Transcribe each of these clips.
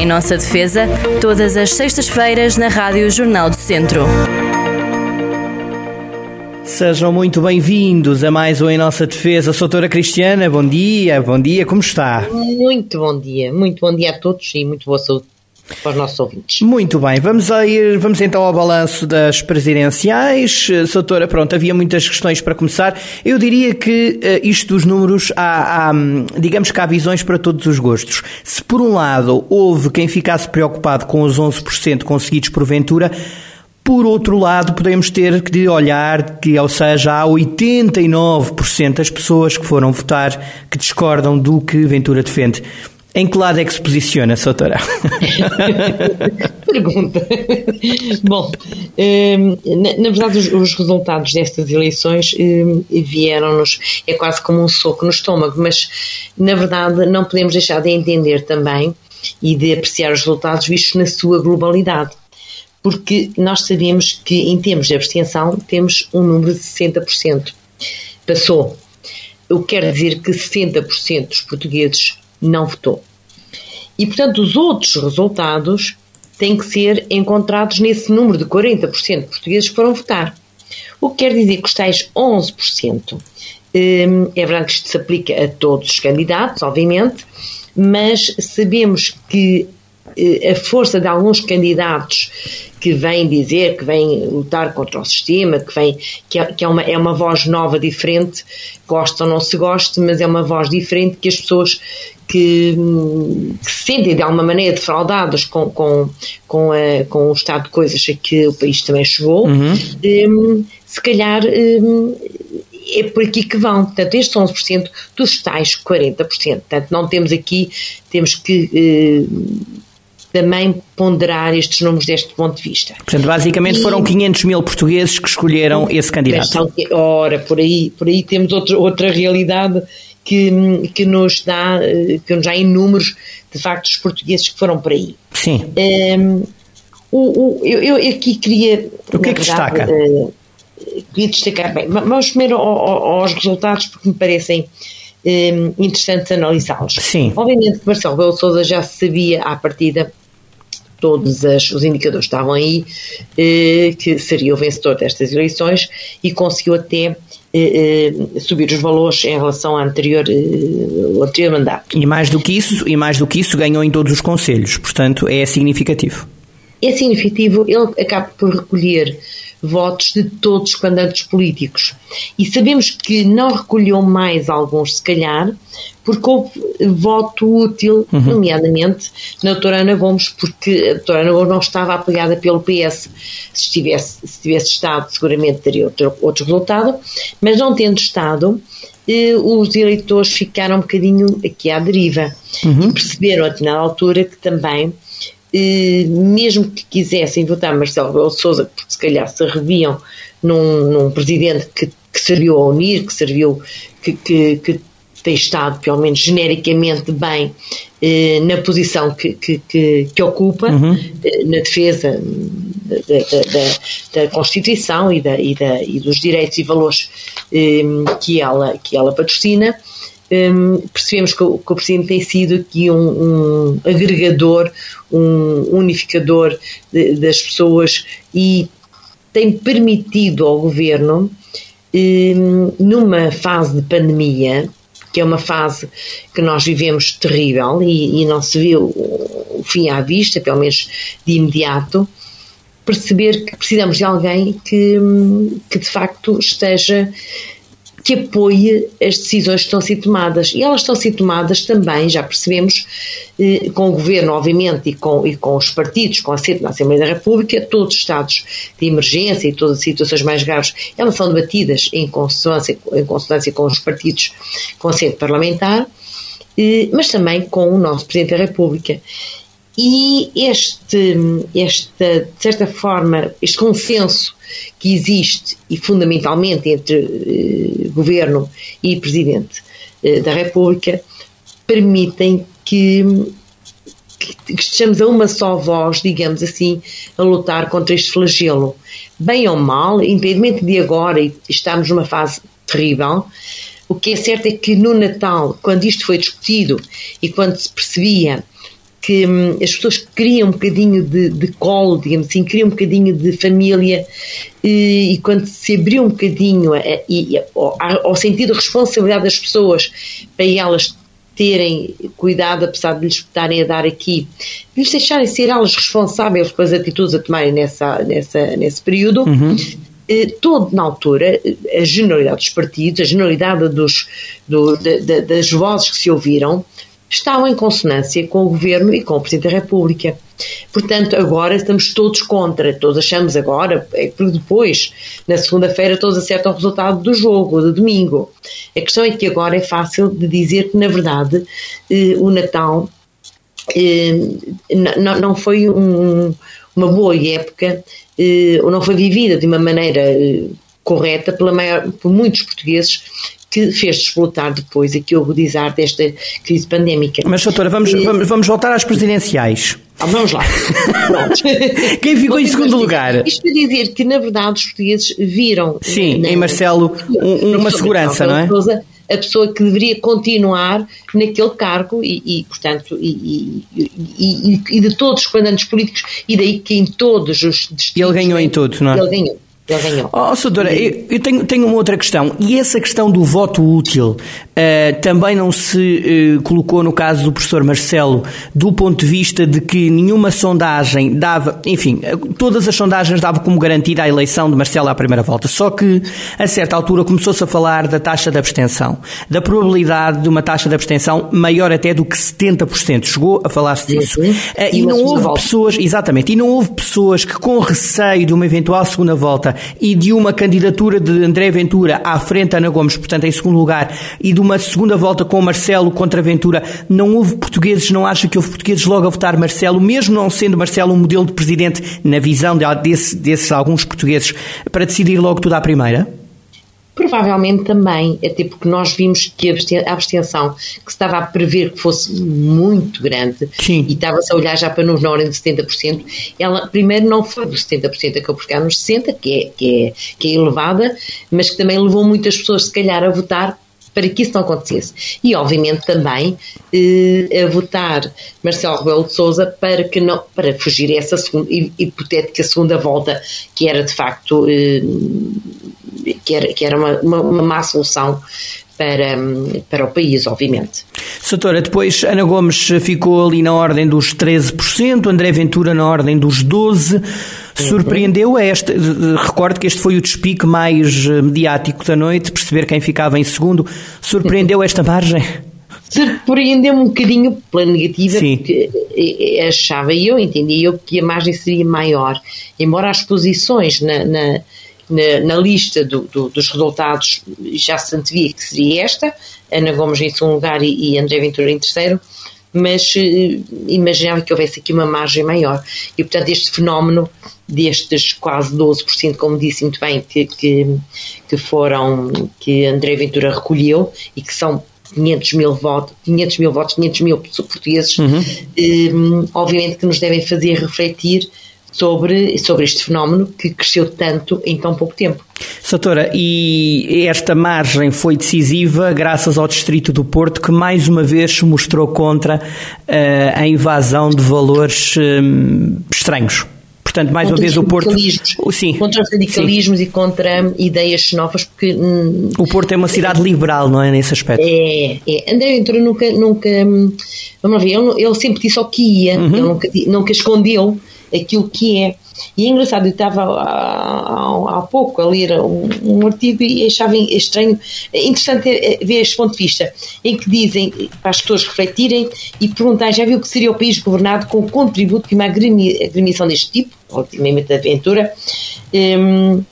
Em nossa defesa, todas as sextas-feiras na Rádio Jornal do Centro. Sejam muito bem-vindos a mais um Em Nossa Defesa. Sou a doutora Cristiana, bom dia, bom dia, como está? Muito bom dia, muito bom dia a todos e muito boa saúde para os nossos ouvintes. Muito bem, vamos, a ir, vamos então ao balanço das presidenciais. Doutora, pronto, havia muitas questões para começar. Eu diria que uh, isto dos números, há, há, digamos que há visões para todos os gostos. Se por um lado houve quem ficasse preocupado com os 11% conseguidos porventura, por outro lado, podemos ter que olhar que, ou seja, há 89% das pessoas que foram votar que discordam do que Ventura defende. Em que lado é que se posiciona, Soutora? Pergunta. Bom, hum, na, verdade, os, resultados destas eleições hum, vieram-nos, é quase como um soco no estômago, mas na verdade não podemos deixar de entender também e de apreciar os resultados vistos na sua globalidade. Porque nós sabemos que, em termos de abstenção, temos um número de 60%. Passou. O que quer dizer que 60% dos portugueses não votou. E, portanto, os outros resultados têm que ser encontrados nesse número de 40% de portugueses que foram votar. O que quer dizer que os tais 11%, hum, é verdade que isto se aplica a todos os candidatos, obviamente, mas sabemos que eh, a força de alguns candidatos que vêm dizer, que vêm lutar contra o sistema, que, vem, que, é, que é, uma, é uma voz nova, diferente, gosta ou não se goste, mas é uma voz diferente que as pessoas que, que, se sentem de alguma maneira defraudadas com, com, com, a, com o estado de coisas a que o país também chegou, uhum. um, se calhar um, é por aqui que vão. Portanto, estes 11% dos tais 40%. Portanto, não temos aqui, temos que. Uh, também ponderar estes números deste ponto de vista. Portanto, basicamente e, foram 500 mil portugueses que escolheram esse candidato. São, ora, por aí, por aí temos outro, outra realidade que, que nos dá, eh, que nos dá em números, de facto, os portugueses que foram por aí. Sim. Um, ehm, o, o, eu, eu, aqui queria. O que é que verdade, destaca? Uh, queria destacar bem. Vamos primeiro aos resultados, porque me parecem um, ehm, interessantes analisá-los. Sim. Obviamente que Marcelo Belo Souza já sabia à partida todos as, os indicadores estavam aí, eh, que seria o vencedor destas eleições e conseguiu até eh, eh, subir os valores em relação ao anterior, eh, anterior mandato. E mais do que isso, e mais do que isso, ganhou em todos os conselhos, portanto é significativo. É significativo, ele acaba por recolher votos de todos os candidatos políticos. E sabemos que não recolheu mais alguns, se calhar, porque houve voto útil, uhum. nomeadamente na doutora Ana Gomes, porque a doutora Ana Gomes não estava apoiada pelo PS. Se tivesse, se tivesse estado, seguramente teria outro, outro resultado, mas não tendo estado, eh, os eleitores ficaram um bocadinho aqui à deriva uhum. e perceberam a determinada altura que também mesmo que quisessem votar Marcelo Rebelo de Sousa, porque se calhar se reviam num, num presidente que, que, serviu a unir, que serviu, que, que, que tem estado, pelo menos genericamente, bem eh, na posição que, que, que, que ocupa, uhum. eh, na defesa da, da, da, da Constituição e, da, e, e dos direitos e valores eh, que, ela, que ela patrocina, um, percebemos que o, que o Presidente tem sido aqui um, um agregador, um unificador de, das pessoas e tem permitido ao Governo, um, numa fase de pandemia, que é uma fase que nós vivemos terrível e, e não se viu o fim à vista, pelo menos de imediato, perceber que precisamos de alguém que, que de facto esteja que apoie as decisões que estão a ser tomadas. E elas estão a ser tomadas também, já percebemos, eh, com o Governo, obviamente, e com, e com os partidos, com a CEP na Assembleia da República, todos os estados de emergência e todas as situações mais graves, elas são debatidas em consonância, em consonância com os partidos com a sede parlamentar, eh, mas também com o nosso Presidente da República. E este, esta, de certa forma, este consenso que existe e fundamentalmente entre eh, governo e presidente eh, da República permitem que, que, que, estejamos a uma só voz, digamos assim, a lutar contra este flagelo. Bem ou mal, independentemente de agora e estamos numa fase terrível, o que é certo é que no Natal, quando isto foi discutido e quando se percebia que hum, as pessoas queriam um bocadinho de, de colo, digamos assim, queriam um bocadinho de família e, e quando se abriu um bocadinho a, a, ao, ao sentido de responsabilidade das pessoas para elas terem cuidado, apesar de lhes estarem a dar aqui, de lhes deixarem ser elas responsáveis pelas atitudes a tomarem nessa, nessa, nesse período. Uhum. Eh, todo na altura, a generalidade dos partidos, a generalidade dos, do, das vozes que se ouviram, estavam em consonância com o Governo e com o Presidente da República. Portanto, agora estamos todos contra, todos achamos agora, é porque depois, na segunda-feira, todos acertam o resultado do jogo, de domingo. A questão é que agora é fácil de dizer que, na verdade, eh, o Natal eh, não foi um, uma boa época, eh, ou não foi vivida de uma maneira correta pela maior, por muitos portugueses que fez desblotar depois aqui o agudizar desta crise pandémica. Mas, doutora, vamos, vamos, vamos voltar às presidenciais. Ah, vamos lá. Quem ficou em segundo lugar? Isto para dizer que, na verdade, os portugueses viram. Sim, na, em Marcelo, um, uma segurança, não é? a pessoa que deveria continuar naquele cargo e, e portanto, e, e, e, de todos os comandantes políticos, e daí que em todos os distritos... Ele ganhou em todos, não é? Ele ganhou. Ele ganhou. Oh, Soutora, eu, eu tenho, tenho, uma outra questão. E essa questão do voto útil uh, também não se uh, colocou no caso do professor Marcelo, do ponto de vista de que nenhuma sondagem dava, enfim, todas as sondagens davam como garantida a eleição de Marcelo à primeira volta. Só que, a certa altura, começou-se a falar da taxa de abstenção, da probabilidade de uma taxa de abstenção maior até do que 70%. Chegou a falar-se disso. Uh, e, e não houve pessoas, exatamente, e não houve pessoas que, com receio de uma eventual segunda volta, e de uma candidatura de André Ventura à frente Ana Gomes, portanto em segundo lugar, e de uma segunda volta com Marcelo contra Ventura, não houve portugueses, não acha que houve portugueses logo a votar Marcelo, mesmo não sendo Marcelo um modelo de presidente na visão de, desse, desses alguns portugueses, para decidir logo tudo à primeira? Provavelmente também, até porque nós vimos que a abstenção que se estava a prever que fosse muito grande Sim. e estava-se a olhar já para nos na ordem de 70%, ela primeiro não foi dos 70%, acabou por ficar nos 60%, que é, que, é, que é elevada, mas que também levou muitas pessoas, se calhar, a votar para que isso não acontecesse. E, obviamente, também eh, a votar Marcelo Rebelo de Souza para, que não, para fugir a essa segunda, hipotética segunda volta, que era, de facto, eh, que era, que era uma, uma, uma má solução para, para o país, obviamente. Soutora, depois Ana Gomes ficou ali na ordem dos 13%, André Ventura na ordem dos 12%. Surpreendeu este, recordo que este foi o despique mais eh, mediático da noite, perceber quem ficava em segundo. Surpreendeu esta margem? Surpreendeu-me um bocadinho pela negativa, Sim. porque eh, eh, achava eu, entendi eu, que a margem seria maior. Embora as posições na, na na, na lista do, do, dos resultados já se antevia que seria esta, Ana Gomes em segundo lugar e, e André Ventura em terceiro, mas uh, imaginava que houvesse aqui uma margem maior. E, portanto, este fenómeno destes quase 12%, como disse muito bem, que, que, que foram, que André Ventura recolheu e que são 500 mil votos, 500 mil votos, 500 mil portugueses, uhum. um, obviamente que nos devem fazer refletir sobre, sobre este fenómeno que cresceu tanto em tão pouco tempo. Soutora, e esta margem foi decisiva graças ao Distrito do Porto, que mais uma vez se mostrou contra uh, a invasão de valores um, estranhos. Portanto, mais uma vez o Porto. Sim, contra os radicalismos sim. e contra ideias xenófobas, porque. Hum, o Porto é uma cidade liberal, não é? Nesse aspecto. É, é. André Ventura nunca. nunca hum, vamos ver, ele, ele sempre disse o que ia, uhum. ele nunca, nunca escondeu aquilo que é. E é engraçado, eu estava há, há pouco a ler um, um, artigo e achava estranho, interessante ver este ponto de vista, em que dizem para as pessoas refletirem e perguntarem, já viu que seria o país governado com o contributo de uma agremiação deste tipo, ultimamente da aventura, um,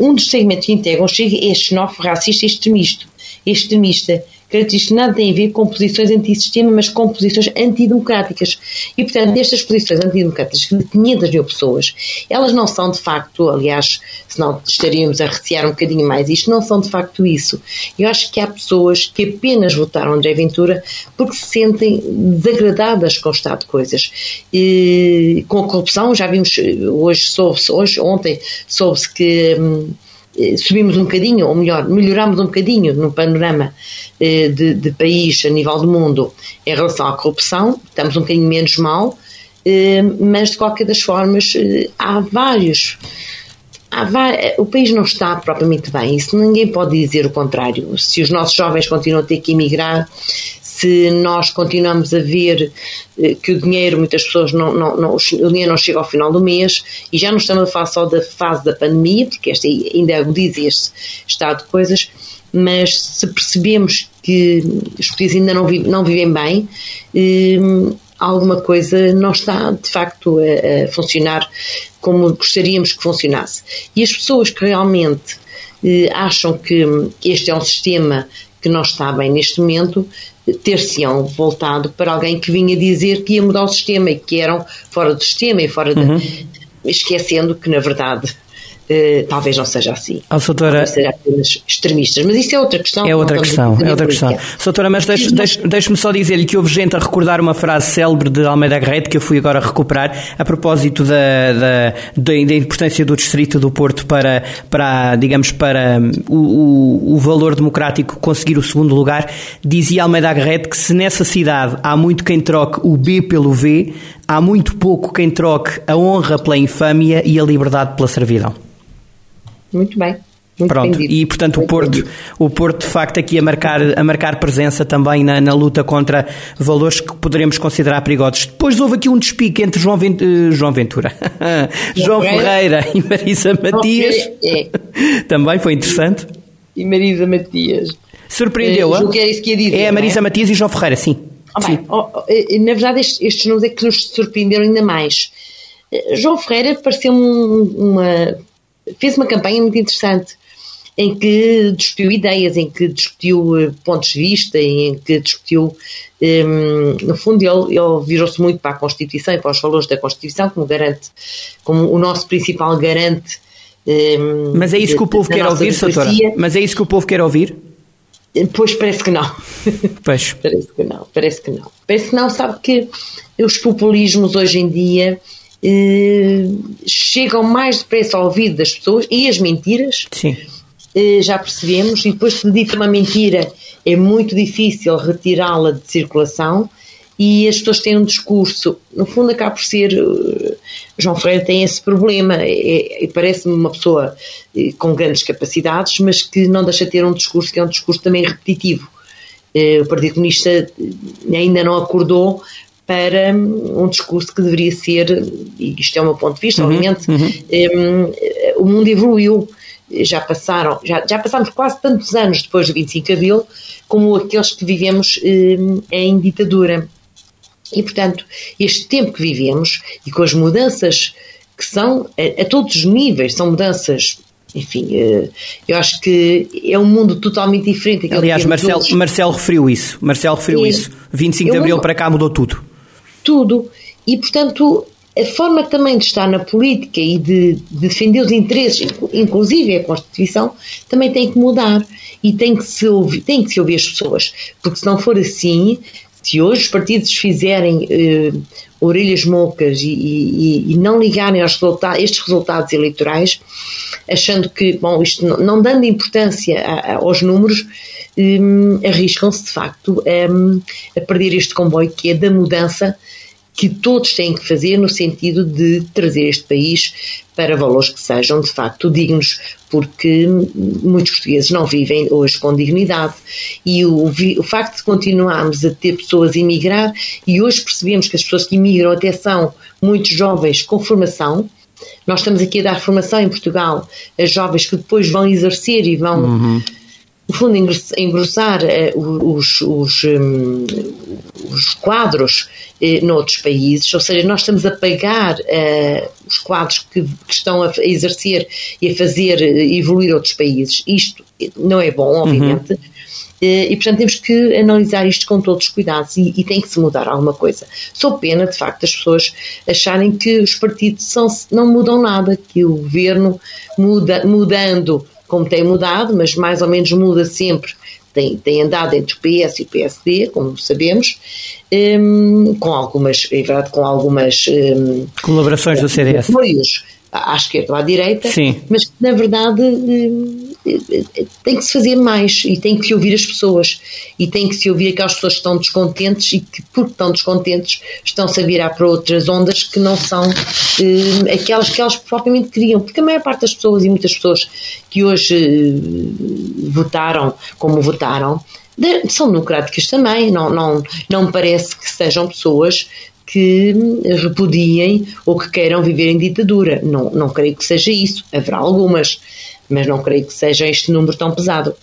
um dos segmentos que integram chega é xenófobo, racista e extremista. extremista características nada têm a ver com posições antissistema, mas com posições antidemocráticas. E, portanto, estas posições antidemocráticas de 500 mil pessoas, elas não são de facto, aliás, senão estaríamos a recear um bocadinho mais isto, não são de facto isso. Eu acho que há pessoas que apenas votaram André Ventura porque se sentem desagradadas com o estado de coisas. E, com a corrupção, já vimos, hoje soube-se, hoje, ontem, soube-se que. Hum, subimos um bocadinho, ou melhor, melhoramos um bocadinho no panorama de, de país a nível do mundo em relação à corrupção, estamos um bocadinho menos mal, mas de qualquer das formas há vários o país não está propriamente bem, isso ninguém pode dizer o contrário. Se os nossos jovens continuam a ter que emigrar, se nós continuamos a ver eh, que o dinheiro, muitas pessoas não, não, não, o dinheiro não chega ao final do mês e já não estamos a falar só da fase da pandemia, porque esta ainda agudiza este estado de coisas, mas se percebemos que os portugueses ainda não, vivem, não vivem bem, eh, alguma coisa não está de facto a, a, funcionar como gostaríamos que funcionasse. E as pessoas que realmente eh, acham que este é um sistema que não está bem neste momento, ter-se-ão voltado para alguém que vinha dizer que ia mudar o sistema e que eram fora do sistema e fora uhum. de, esquecendo que na verdade Uh, talvez não seja assim. Oh, doutora... seja apenas extremistas, mas isso é outra questão. É outra questão, é outra questão. Doutora, mas deixe-me deixe, deixe só dizer-lhe que houve gente a recordar uma frase célebre de Almeida Garrett que eu fui agora recuperar a propósito da, da, da, da importância do Distrito do Porto para, para digamos, para hum, o, o, o, valor democrático conseguir o segundo lugar. Dizia Almeida Garrett que se nessa cidade há muito quem troque o B pelo V, há muito pouco quem troque a honra pela infâmia e a liberdade pela servidão. Muito bem. Muito Pronto, e portanto o Porto, o Porto de facto aqui a marcar, a marcar presença também na, na luta contra valores que poderemos considerar perigosos. Depois houve aqui um despique entre João, Vent, uh, João Ventura, João Ferreira e Marisa Matias. É. também foi interessante. E Marisa Matias. Surpreendeu-a? É, é a Marisa é? Matias e João Ferreira, sim. Oh, sim. Bem, oh, na verdade estes, estes nomes é que nos surpreenderam ainda mais. Eh, João Ferreira pareceu-me uma fez uma campanha muito interessante em que discutiu ideias, em que discutiu eh, pontos de vista, em que discutiu, um, ehm, no fundo, ele, ele virou-se muito para a Constituição e para os valores da Constituição, como garante, como o nosso principal garante. Um, ehm, Mas é isso que o povo quer ouvir, doutora? Mas é isso que o povo quer ouvir? Pois parece que não. Pois. parece que não, parece que não. Parece que não, sabe que os populismos hoje em dia chegam mais depressa ao ouvido das pessoas e as mentiras. Sim. Eh, já percebemos, e depois se dita uma mentira é muito difícil retirá-la de circulação e as pessoas têm um discurso, no fundo acaba por ser, uh, João Ferreira tem esse problema, é, é, parece-me uma pessoa com grandes capacidades, mas que não deixa de ter um discurso que é um discurso também repetitivo. O Partido Comunista ainda não acordou para um discurso que deveria ser, e isto é o meu ponto de vista, uhum, obviamente, uhum. Um, o mundo evoluiu, já passaram, já, já passámos quase tantos anos depois do 25 de Abril, como aqueles que vivemos um, em ditadura. E, portanto, este tempo que vivemos e com as mudanças que são a, a todos os níveis, são mudanças enfim, eh, eu acho que é um mundo totalmente diferente. Aliás, Marcelo, Marcelo referiu isso. Marcelo referiu é, isso. 25 de Abril para cá mudou tudo tudo. E, portanto, a forma também de estar na política e de, defender os interesses, inclusive a Constituição, também tem que mudar. E tem que se ouvir, tem que se ouvir as pessoas. Porque se não for assim, se hoje os partidos fizerem eh, orelhas mocas e, e, e, não ligarem aos estes resultados eleitorais, achando que, bom, isto não, não dando importância a, a, aos números, um, arriscam-se de facto um, a perder este comboio que é da mudança que todos têm que fazer no sentido de trazer este país para valores que sejam de facto dignos, porque muitos portugueses não vivem hoje com dignidade. E o, o facto de continuarmos a ter pessoas a emigrar e hoje percebemos que as pessoas que imigram até são muitos jovens com formação, nós estamos aqui a dar formação em Portugal a jovens que depois vão exercer e vão uhum no fundo, engrossar uh, os, os, um, os, quadros uh, noutros países, ou seja, nós estamos a pagar uh, os quadros que, que, estão a exercer e a fazer evoluir outros países. Isto não é bom, obviamente. Uhum. E, portanto, temos que analisar isto com todos os cuidados e, e, tem que se mudar alguma coisa. Sou pena, de facto, as pessoas acharem que os partidos são, não mudam nada, que o governo muda, mudando como tem mudado, mas mais ou menos muda sempre, tem, tem andado entre o PS e o PSD, como sabemos, um, com algumas, é verdade, com algumas um, colaborações do CDS. Apoios à esquerda ou à direita, Sim. mas que na verdade eh, tem que se fazer mais e tem que se ouvir as pessoas e tem que se ouvir aquelas pessoas que estão descontentes e que porque estão descontentes estão-se a virar para outras ondas que não são eh, aquelas que elas propriamente queriam, porque a maior parte das pessoas e muitas pessoas que hoje eh, votaram como votaram são democráticas também, não, não, não parece que sejam pessoas que repudiem ou que queiram viver em ditadura. Não, não creio que seja isso. Haverá algumas, mas não creio que seja este número tão pesado.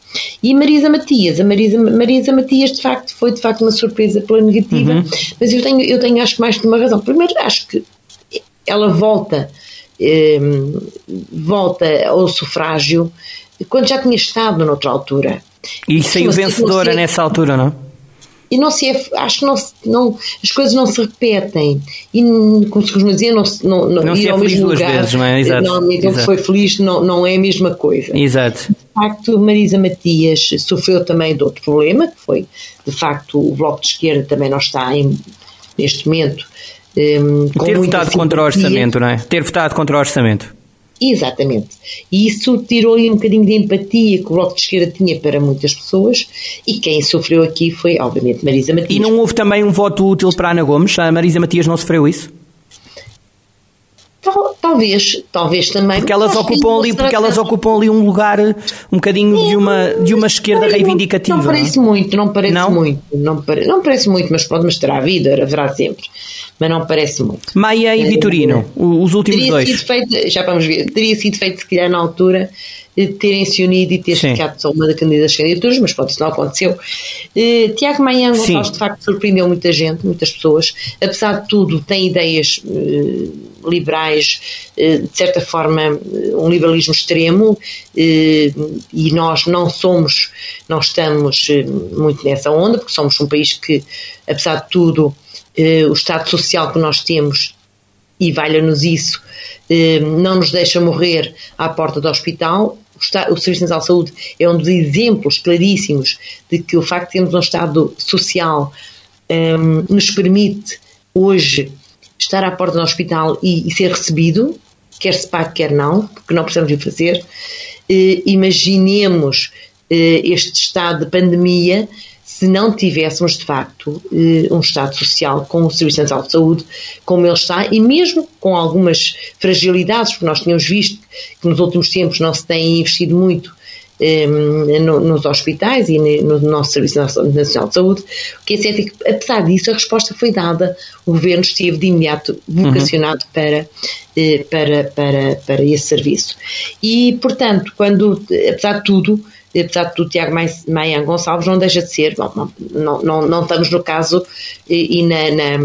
E Marisa Matias, a Marisa, Marisa Matias de facto foi de facto uma surpresa pela negativa, mas eu tenho, eu tenho acho que mais que uma razão. Primeiro, acho que ela volta, eh, volta ao sufrágio quando já tinha estado noutra altura. E saiu vencedora nessa altura, não? E não se acho que não, não, as coisas não se repetem. E, como se costuma dizer, não, se- não, Não ir se é ao mesmo duas lugar, vezes, não é? Exato. Normalmente ele Exato. foi feliz, não, não é a mesma coisa. Exato. De facto, Marisa Matias sofreu também de outro problema, que foi, de facto, o Bloco de Esquerda também não está em, neste momento. hum, com Ter votado contra o simpatia. orçamento, não é? Ter votado contra o orçamento. Exatamente. E isso tirou-lhe um bocadinho de empatia que o Bloco de Esquerda tinha para muitas pessoas e quem sofreu aqui foi, obviamente, Marisa Matias. E não houve também um voto útil para a Ana Gomes? A Marisa Matias não sofreu isso? Tal- Talvez, talvez também. Porque elas ocupam não ali, porque elas ocupam ali um lugar um bocadinho de uma, de uma esquerda Não, reivindicativa. Não parece muito, não parece Não? muito. Não, pare, não parece muito, mas pronto, mas terá havido, haverá sempre. Mas não parece muito. Maia e Vitorino, o- os últimos Teria dois. sido feito, já vamos ver, teria sido feito se calhar na altura eh, terem se unido e ter Sim. ficado só uma das candidatas candidaturas, mas pronto, isso não aconteceu. Eh, Tiago Sim. Gonçalves de facto surpreendeu muita gente, muitas pessoas, apesar de tudo tem ideias eh, liberais, eh, de certa forma eh, um liberalismo extremo eh, e nós não somos, não estamos eh, muito nessa onda, porque somos um país que, apesar de tudo, eh, o estado social que nós temos e valha-nos isso, eh, não nos deixa morrer à porta do hospital. O, o Serviço Nacional de Saúde é um dos exemplos claríssimos de que o facto de termos um Estado social eh, nos permite hoje estar à porta do hospital e, e ser recebido, quer se pague, quer não, porque não precisamos de o fazer. Eh, imaginemos este estado de pandemia se não tivéssemos, de facto, eh, um Estado social com o Serviço Nacional de Saúde como ele está e mesmo com algumas fragilidades, porque nós tínhamos visto que nos últimos tempos não se tem investido muito eh, no- nos hospitais e no nosso Serviço Nacional de Saúde. O que é certo é que, apesar disso, a resposta foi dada. O Governo esteve de imediato vocacionado para, eh, para, para, para esse serviço. E, portanto, quando, apesar de tudo, apesar de tudo, Tiago Maia Gonçalves não deixa de ser, bom, não, não, não, não estamos no caso e, e na, na,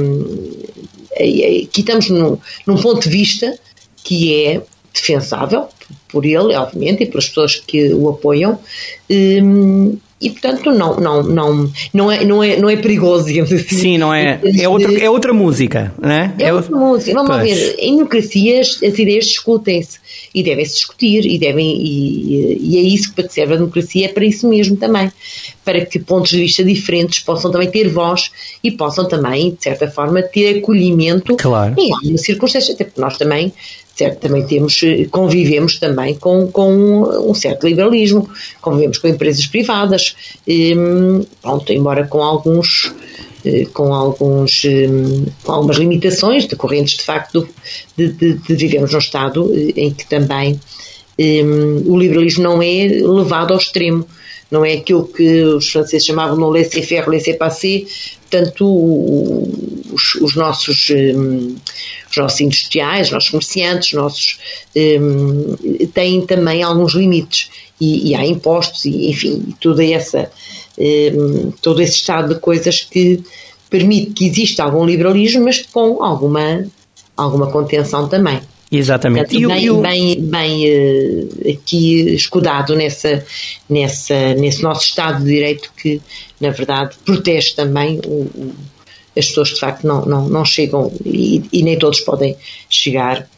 aqui estamos num, num ponto de vista que é defensável por ele, obviamente, e pelas pessoas que o apoiam, hum, e portanto não, não, não, não, é, não, é, não é perigoso, digamos assim. Sim, não é? É outra, é outra música, não é? É outra música. Vamos Pois. ver. Em democracias as ideias discutem-se e devem-se discutir e, devem, e, e é isso que serve a democracia, é para isso mesmo também. Para que pontos de vista diferentes possam também ter voz e possam também, de certa forma, ter acolhimento Claro. em algumas circunstâncias, até porque nós também certo, também temos, eh, convivemos também com, com um certo liberalismo, convivemos com empresas privadas, hum, pronto, embora com alguns eh, com, alguns, hum, com algumas limitações decorrentes de facto de, de, de vivermos num Estado eh, em que também hum, o liberalismo não é levado ao extremo, não é aquilo que os franceses chamavam no laissez-faire, laissez-passer, portanto os, os nossos hum, os nossos industriais, os nossos comerciantes, os nossos hum, têm também alguns limites e, e há impostos e enfim, toda essa hum, todo esse estado de coisas que permite que exista algum liberalismo, mas com alguma alguma contenção também. Exatamente. Portanto, E bem, e o- bem, bem eh, aqui escudado nessa, nessa, nesse nosso Estado de Direito que, na verdade, protege também o- o- as pessoas de facto não, não, não chegam e, e nem todos podem chegar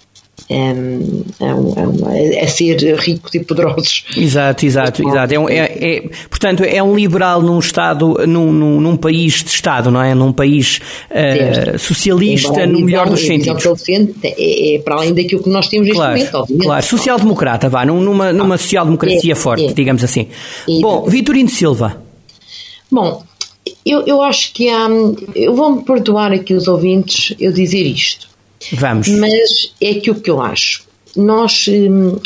a, a, ser ricos e poderosos. Exato, exato, exato. É, um, é, é, portanto, é um liberal num Estado, num, num, num país de Estado, não é? Num país uh, socialista, no melhor dos sentidos. É, é, para além daquilo que nós temos neste claro, momento, obviamente. Claro, social-democrata, vá, numa, numa ah, social-democracia é, forte, é. digamos assim. Bom, Vitorino Silva. Bom, eu, eu acho que há. Eu vou-me perdoar aqui os ouvintes eu dizer isto. Vamos. Mas é aquilo que eu acho. Nós. Hum,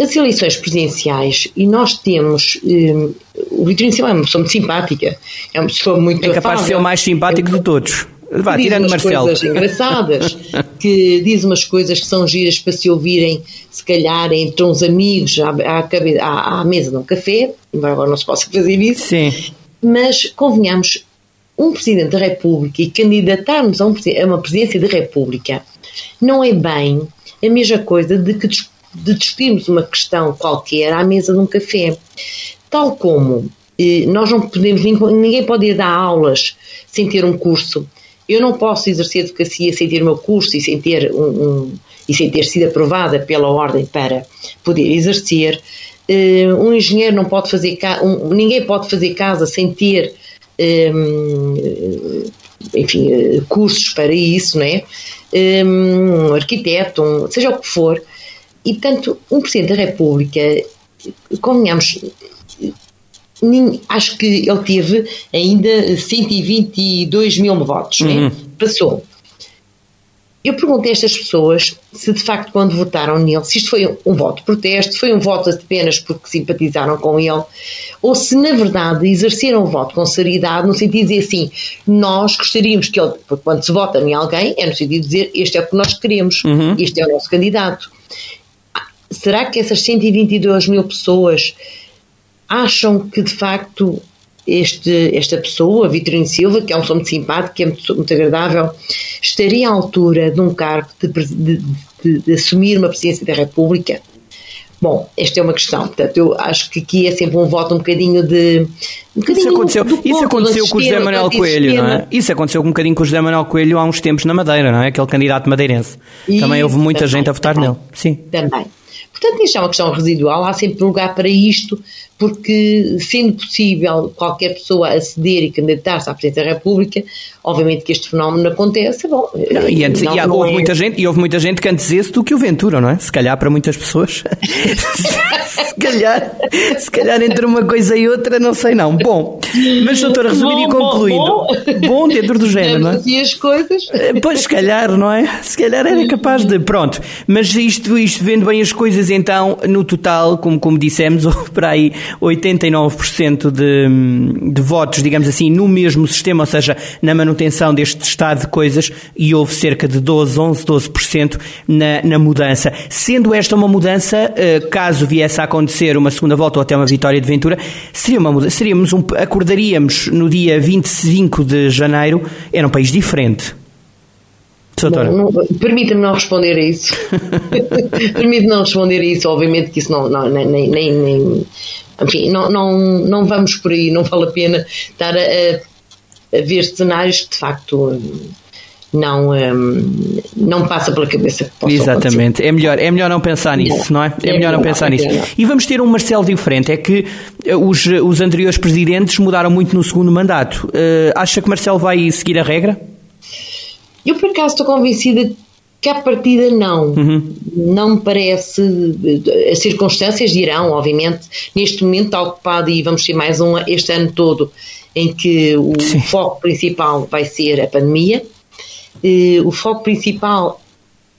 as eleições presidenciais, e nós temos. Hum, o Vitorino Silva é uma pessoa muito simpática, é uma pessoa muito. É capaz afável, de ser o mais simpático é, de todos. Vá, diz umas Marcelo. coisas engraçadas, que diz umas coisas que são giras para se ouvirem, se calhar, entre uns amigos à, à, à mesa de um café, embora agora não se possa fazer isso. Sim. Mas, convenhamos, um Presidente da República e candidatarmos a, um, a uma Presidência da República não é bem a mesma coisa de que de discutirmos uma questão qualquer à mesa de um café. Tal como eh, nós não podemos, ninguém pode ir dar aulas sem ter um curso. Eu não posso exercer advocacia sem ter o meu curso e sem ter, um, um e sem ter sido aprovada pela ordem para poder exercer. Eh, um engenheiro não pode fazer, um, ninguém pode fazer casa sem ter um, enfim, eh, cursos para isso, não é? Um arquiteto, um, seja o que for. E, portanto, um Presidente da República, convenhamos, acho que ele teve ainda 122 mil votos, é? uhum. né? passou. Eu perguntei a estas pessoas se de facto quando votaram nele, se isto foi um voto de protesto, foi um voto apenas porque simpatizaram com ele, ou se na verdade exerceram o voto com seriedade, no sentido de dizer assim, nós gostaríamos que ele, porque quando se vota em alguém, é no sentido de dizer este é o que nós queremos, uhum. este é o nosso candidato. Será que essas 122 mil pessoas acham que de facto este, esta pessoa, Vitorino Silva, que é um pessoa muito simpático, que é muito, muito agradável, estaria à altura de um cargo de, de, de, de, assumir uma presidência da República? Bom, esta é uma questão. Portanto, eu acho que aqui é sempre um voto um bocadinho de. Um bocadinho isso aconteceu, isso aconteceu com o José Manuel Coelho, não é? Isso aconteceu um bocadinho com o José Manuel Coelho há uns tempos na Madeira, não é? Aquele candidato madeirense. E também houve muita também, gente a votar também, nele. Sim. Também. Portanto, isto é uma questão residual, há sempre lugar para isto, porque sendo possível qualquer pessoa aceder e candidatar-se à Presidência da República, obviamente que este fenómeno acontece, bom... Não, e, antes, não, e houve, é... muita gente, e houve muita gente que antes esse do que o Ventura, não é? Se calhar para muitas pessoas. se, calhar, se calhar entre uma coisa e outra, não sei não. Bom, mas doutora, resumindo bom, e concluindo, bom, bom. bom dentro do género, não é? E as coisas... Eh, pois, se calhar, não é? Se calhar era capaz de... Pronto, mas isto, isto vendo bem as coisas, então, no total, como, como dissemos, houve para aí 89% de, de votos, digamos assim, no mesmo sistema, ou seja, na manutenção deste estado de coisas, e houve cerca de 12, 11, 12% na, na mudança. Sendo esta uma mudança, eh, caso viesse a acontecer uma segunda volta ou até uma vitória de Ventura, seria uma mudança, seríamos um, acordaríamos no dia 25 de janeiro, era um país diferente. Permita-me não responder a isso. Permite-me não responder a isso. Obviamente que isso não, não nem, nem, nem, enfim, não, não, não vamos por aí, não vale a pena estar a, a ver cenários que de facto não, um, não passa pela cabeça que Exatamente, é melhor, é melhor não pensar nisso, não, não é? É, é melhor não, não pensar nisso. E vamos ter um Marcelo diferente, é que eh, os, os anteriores presidentes mudaram muito no segundo mandato. Uh, acha que Marcelo vai seguir a regra? Eu, por acaso, estou convencida que à partida não. Uhum. Não me parece. As circunstâncias dirão, obviamente, neste momento está ocupado e vamos ter mais um este ano todo em que o Sim. foco principal vai ser a pandemia. Eh, o foco principal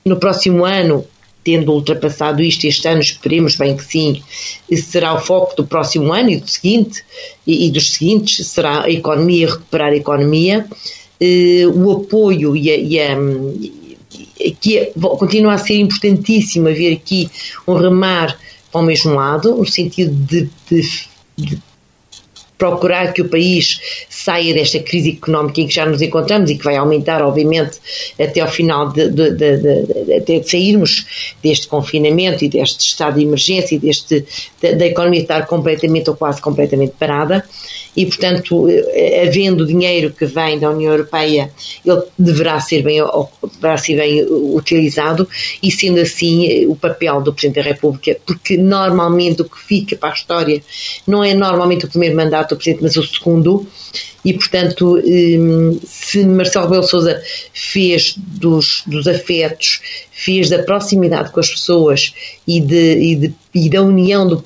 no próximo ano, tendo ultrapassado isto este ano, esperemos bem que sim, será o foco do próximo ano e do seguinte, e, e dos seguintes, será a economia, recuperar a economia, eh, o apoio e a, e a que é, continua a ser importantíssimo haver aqui um remar para o mesmo lado, no sentido de, de, de procurar que o país saia desta crise económica em que já nos encontramos e que vai aumentar, obviamente, até ao final de, de, até sairmos deste confinamento e deste estado de emergência e deste, da economia estar completamente ou quase completamente parada. E, portanto, eh, havendo dinheiro que vem da União Europeia, ele deverá ser bem, deverá ser bem utilizado. E, sendo assim, o papel do Presidente da República, porque normalmente o que fica para a história não é normalmente o primeiro mandato do Presidente, mas o segundo, e, portanto, hum, se Marcelo Rebelo Sousa fez dos, dos afetos, fez da proximidade com as pessoas e, de, e, de, e da união do,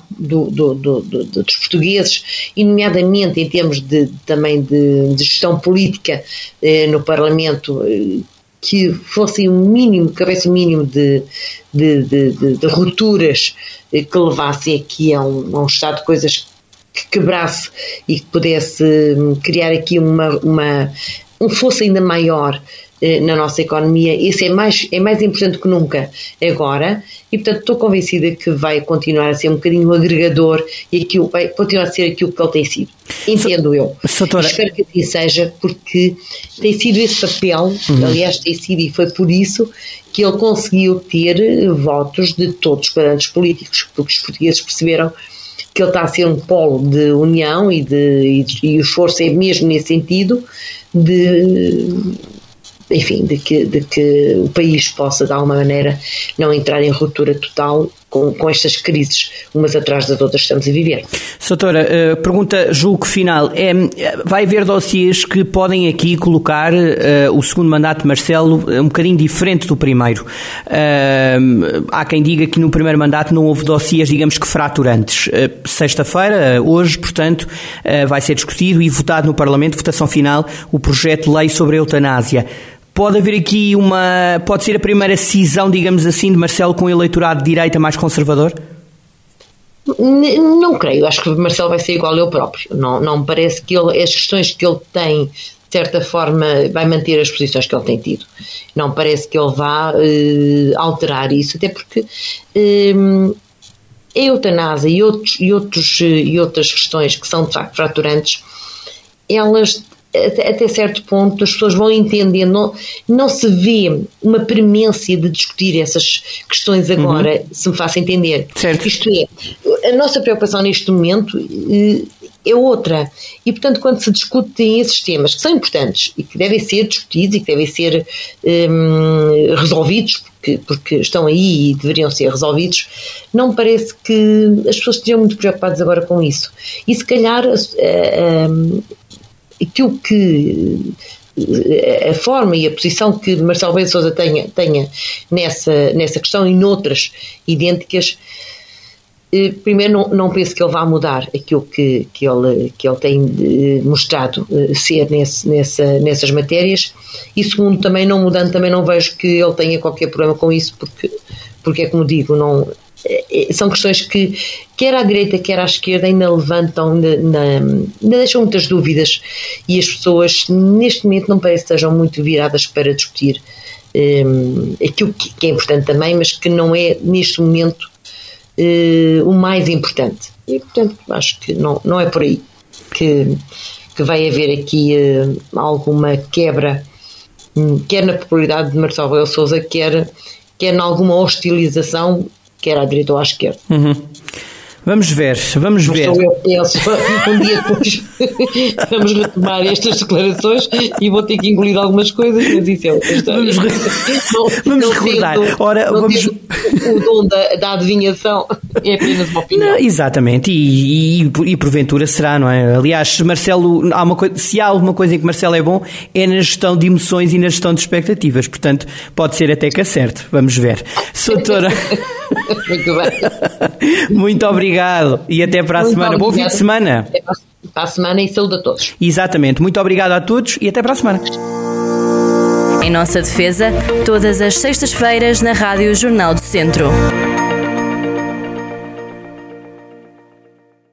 do, do, dos portugueses, e nomeadamente em termos de, também de, de gestão política eh, no Parlamento, eh, que fosse um mínimo, que houvesse um mínimo de, de, de, de, de rupturas eh, que levassem aqui a um, a um estado de coisas que quebrasse e que pudesse hum, criar aqui uma, uma um fosse ainda maior eh, na nossa economia, isso é mais, é mais importante que nunca agora e portanto estou convencida que vai continuar a ser um bocadinho agregador e aquilo, vai continuar a ser aquilo que ele tem sido. Entendo eu. Espero que assim seja, porque tem sido esse papel, uhum. aliás tem sido e foi por isso que ele conseguiu ter votos de todos os quadrantes políticos, porque os portugueses perceberam que ele está a ser um polo de união e, de, e, e o esforço é mesmo nesse sentido de enfim, de que, de que o país possa de alguma maneira não entrar em ruptura total com, com estas crises, umas atrás das outras estamos a viver. Soutora, uh, pergunta julgo final. É, vai haver dossiês que podem aqui colocar uh, o segundo mandato de Marcelo um bocadinho diferente do primeiro. Uh, há quem diga que no primeiro mandato não houve dossiês, digamos que fraturantes. Sexta-feira, hoje, portanto, vai ser discutido e votado no Parlamento, votação final, o projeto de lei sobre a eutanásia. Pode haver aqui uma. Pode ser a primeira cisão, digamos assim, de Marcelo com o eleitorado de direita mais conservador? Não creio, acho que Marcelo vai ser igual eu próprio. Não, não me parece que ele, as questões que ele tem, de certa forma, vai manter as posições que ele tem tido. Não parece que ele vá uh, alterar isso, até porque uh, a eutanásia e, outros, e, outros, e outras questões que são de facto fraturantes, elas até, até, certo ponto as pessoas vão entender, não, não se vê uma premência de discutir essas questões agora, uhum. se me faça entender. Certo. Isto é, a nossa preocupação neste momento eh, é outra. E, portanto, quando se discutem esses temas que são importantes e que devem ser discutidos e que devem ser um, resolvidos, porque, porque, estão aí e deveriam ser resolvidos, não me parece que as pessoas estejam muito preocupadas agora com isso. E, se calhar, aquilo que a forma e a posição que Marcelo Souza tenha, tenha nessa, nessa questão e noutras idênticas, eh, primeiro não, não penso que ele vá mudar aquilo que, que, ele, que ele tem eh, mostrado eh, ser nesse, nessa, nessas matérias. E segundo também não mudando também não vejo que ele tenha qualquer problema com isso porque, porque é como digo, não, são questões que, quer à direita, quer à esquerda, ainda levantam, ainda, ainda, deixam muitas dúvidas e as pessoas, neste momento, não parece que estejam muito viradas para discutir um, aquilo que, que, é importante também, mas que não é, neste momento, uh, o mais importante. E, portanto, acho que não, não é por aí que, que vai haver aqui uh, alguma quebra, um, quer na popularidade de Marcelo Rebelo Souza, quer, quer em alguma hostilização quer à direita ou à esquerda. Uhum. Vamos ver, vamos ver. eu penso, um dia depois vamos retomar estas declarações e vou ter que engolir algumas coisas, mas isso é outra história. Vamos, não, vamos não recordar. Ora, vamos... O dom da, da, adivinhação é apenas uma opinião. Não, exatamente, e, e, e, porventura será, não é? Aliás, Marcelo, há uma coisa, se há alguma coisa em que Marcelo é bom, é na gestão de emoções e na gestão de expectativas. Portanto, pode ser até que acerte. Vamos ver. Soutora. Muito bem. Muito obrigado e até para a Muito semana. Bom fim de semana. Até para a semana e saúde a todos. Exatamente. Muito obrigado a todos e até para a semana. Em nossa defesa, todas as sextas-feiras na Rádio Jornal do Centro.